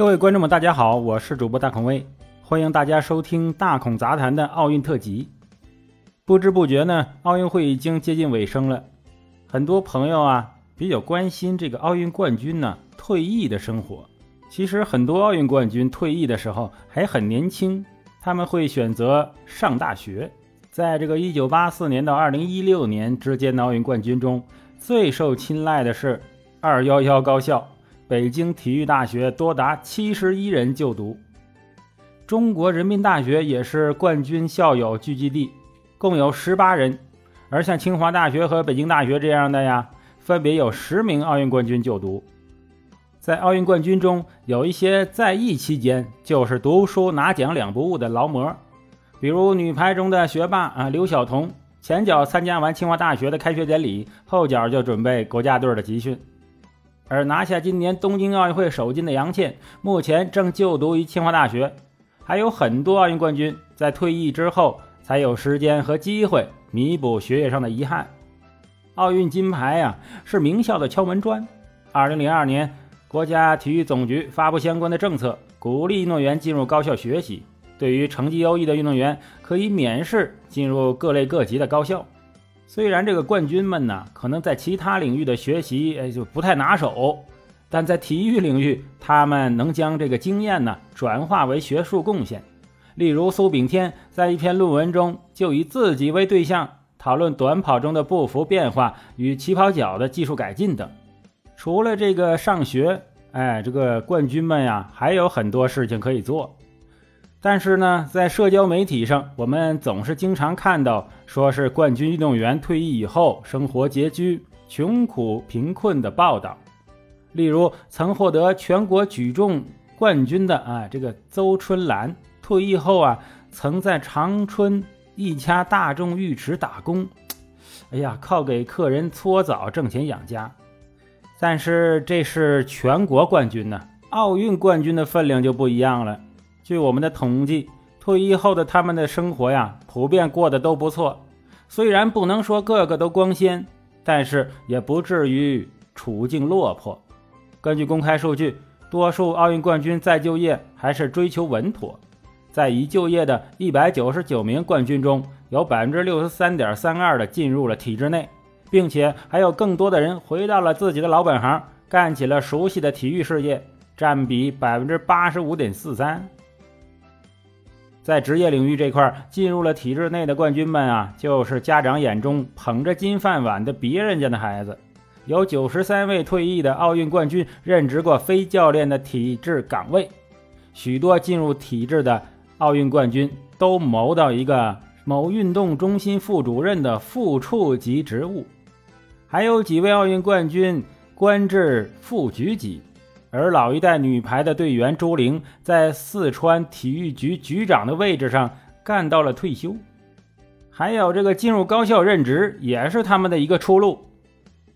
各位观众们，大家好，我是主播大孔威，欢迎大家收听大孔杂谈的奥运特辑。不知不觉呢，奥运会已经接近尾声了，很多朋友啊比较关心这个奥运冠军呢退役的生活。其实很多奥运冠军退役的时候还很年轻，他们会选择上大学。在这个1984年到2016年之间的奥运冠军中，最受青睐的是211高校。北京体育大学多达七十一人就读，中国人民大学也是冠军校友聚集地，共有十八人。而像清华大学和北京大学这样的呀，分别有十名奥运冠军就读。在奥运冠军中，有一些在役期间就是读书拿奖两不误的劳模，比如女排中的学霸啊刘晓彤，前脚参加完清华大学的开学典礼，后脚就准备国家队的集训。而拿下今年东京奥运会首金的杨倩，目前正就读于清华大学。还有很多奥运冠军在退役之后才有时间和机会弥补学业上的遗憾。奥运金牌呀，是名校的敲门砖。二零零二年，国家体育总局发布相关的政策，鼓励运动员进入高校学习。对于成绩优异的运动员，可以免试进入各类各级的高校。虽然这个冠军们呢，可能在其他领域的学习哎就不太拿手，但在体育领域，他们能将这个经验呢转化为学术贡献。例如苏炳添在一篇论文中就以自己为对象讨论短跑中的步幅变化与起跑脚的技术改进等。除了这个上学，哎，这个冠军们呀还有很多事情可以做。但是呢，在社交媒体上，我们总是经常看到说是冠军运动员退役以后生活拮据、穷苦贫困的报道。例如，曾获得全国举重冠军的啊，这个邹春兰退役后啊，曾在长春一家大众浴池打工，哎呀，靠给客人搓澡挣钱养家。但是这是全国冠军呢，奥运冠军的分量就不一样了。据我们的统计，退役后的他们的生活呀，普遍过得都不错。虽然不能说个个都光鲜，但是也不至于处境落魄。根据公开数据，多数奥运冠军再就业还是追求稳妥。在已就业的一百九十九名冠军中，有百分之六十三点三二的进入了体制内，并且还有更多的人回到了自己的老本行，干起了熟悉的体育事业，占比百分之八十五点四三。在职业领域这块进入了体制内的冠军们啊，就是家长眼中捧着金饭碗的别人家的孩子。有九十三位退役的奥运冠军任职过非教练的体制岗位，许多进入体制的奥运冠军都谋到一个某运动中心副主任的副处级职务，还有几位奥运冠军官至副局级。而老一代女排的队员朱玲，在四川体育局局长的位置上干到了退休。还有这个进入高校任职，也是他们的一个出路。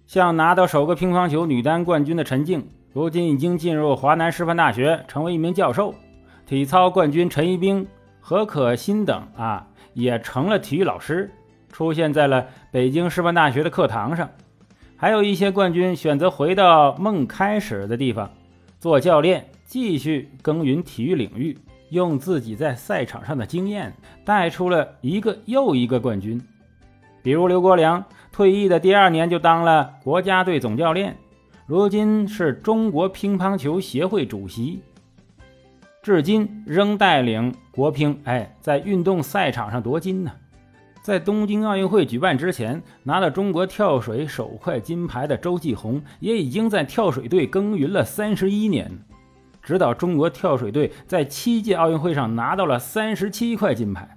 像拿到首个乒乓球女单冠军的陈静，如今已经进入华南师范大学，成为一名教授。体操冠军陈一冰、何可欣等啊，也成了体育老师，出现在了北京师范大学的课堂上。还有一些冠军选择回到梦开始的地方。做教练，继续耕耘体育领域，用自己在赛场上的经验带出了一个又一个冠军。比如刘国梁，退役的第二年就当了国家队总教练，如今是中国乒乓球协会主席，至今仍带领国乒哎在运动赛场上夺金呢。在东京奥运会举办之前，拿了中国跳水首块金牌的周继红，也已经在跳水队耕耘了三十一年，指导中国跳水队在七届奥运会上拿到了三十七块金牌。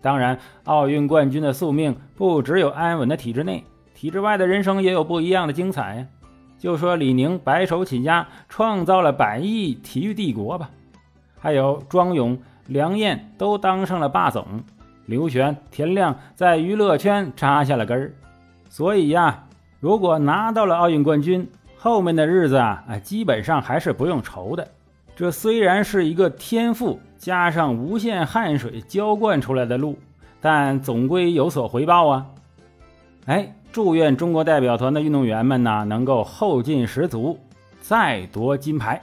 当然，奥运冠军的宿命不只有安稳的体制内，体制外的人生也有不一样的精彩。就说李宁白手起家创造了百亿体育帝国吧，还有庄勇、梁燕都当上了霸总。刘璇、田亮在娱乐圈扎下了根儿，所以呀，如果拿到了奥运冠军，后面的日子啊，啊，基本上还是不用愁的。这虽然是一个天赋加上无限汗水浇灌出来的路，但总归有所回报啊！哎，祝愿中国代表团的运动员们呢，能够后劲十足，再夺金牌。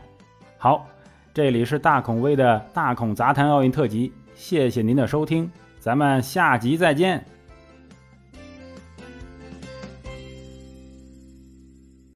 好。这里是大孔威的大孔杂谈奥运特辑，谢谢您的收听，咱们下集再见。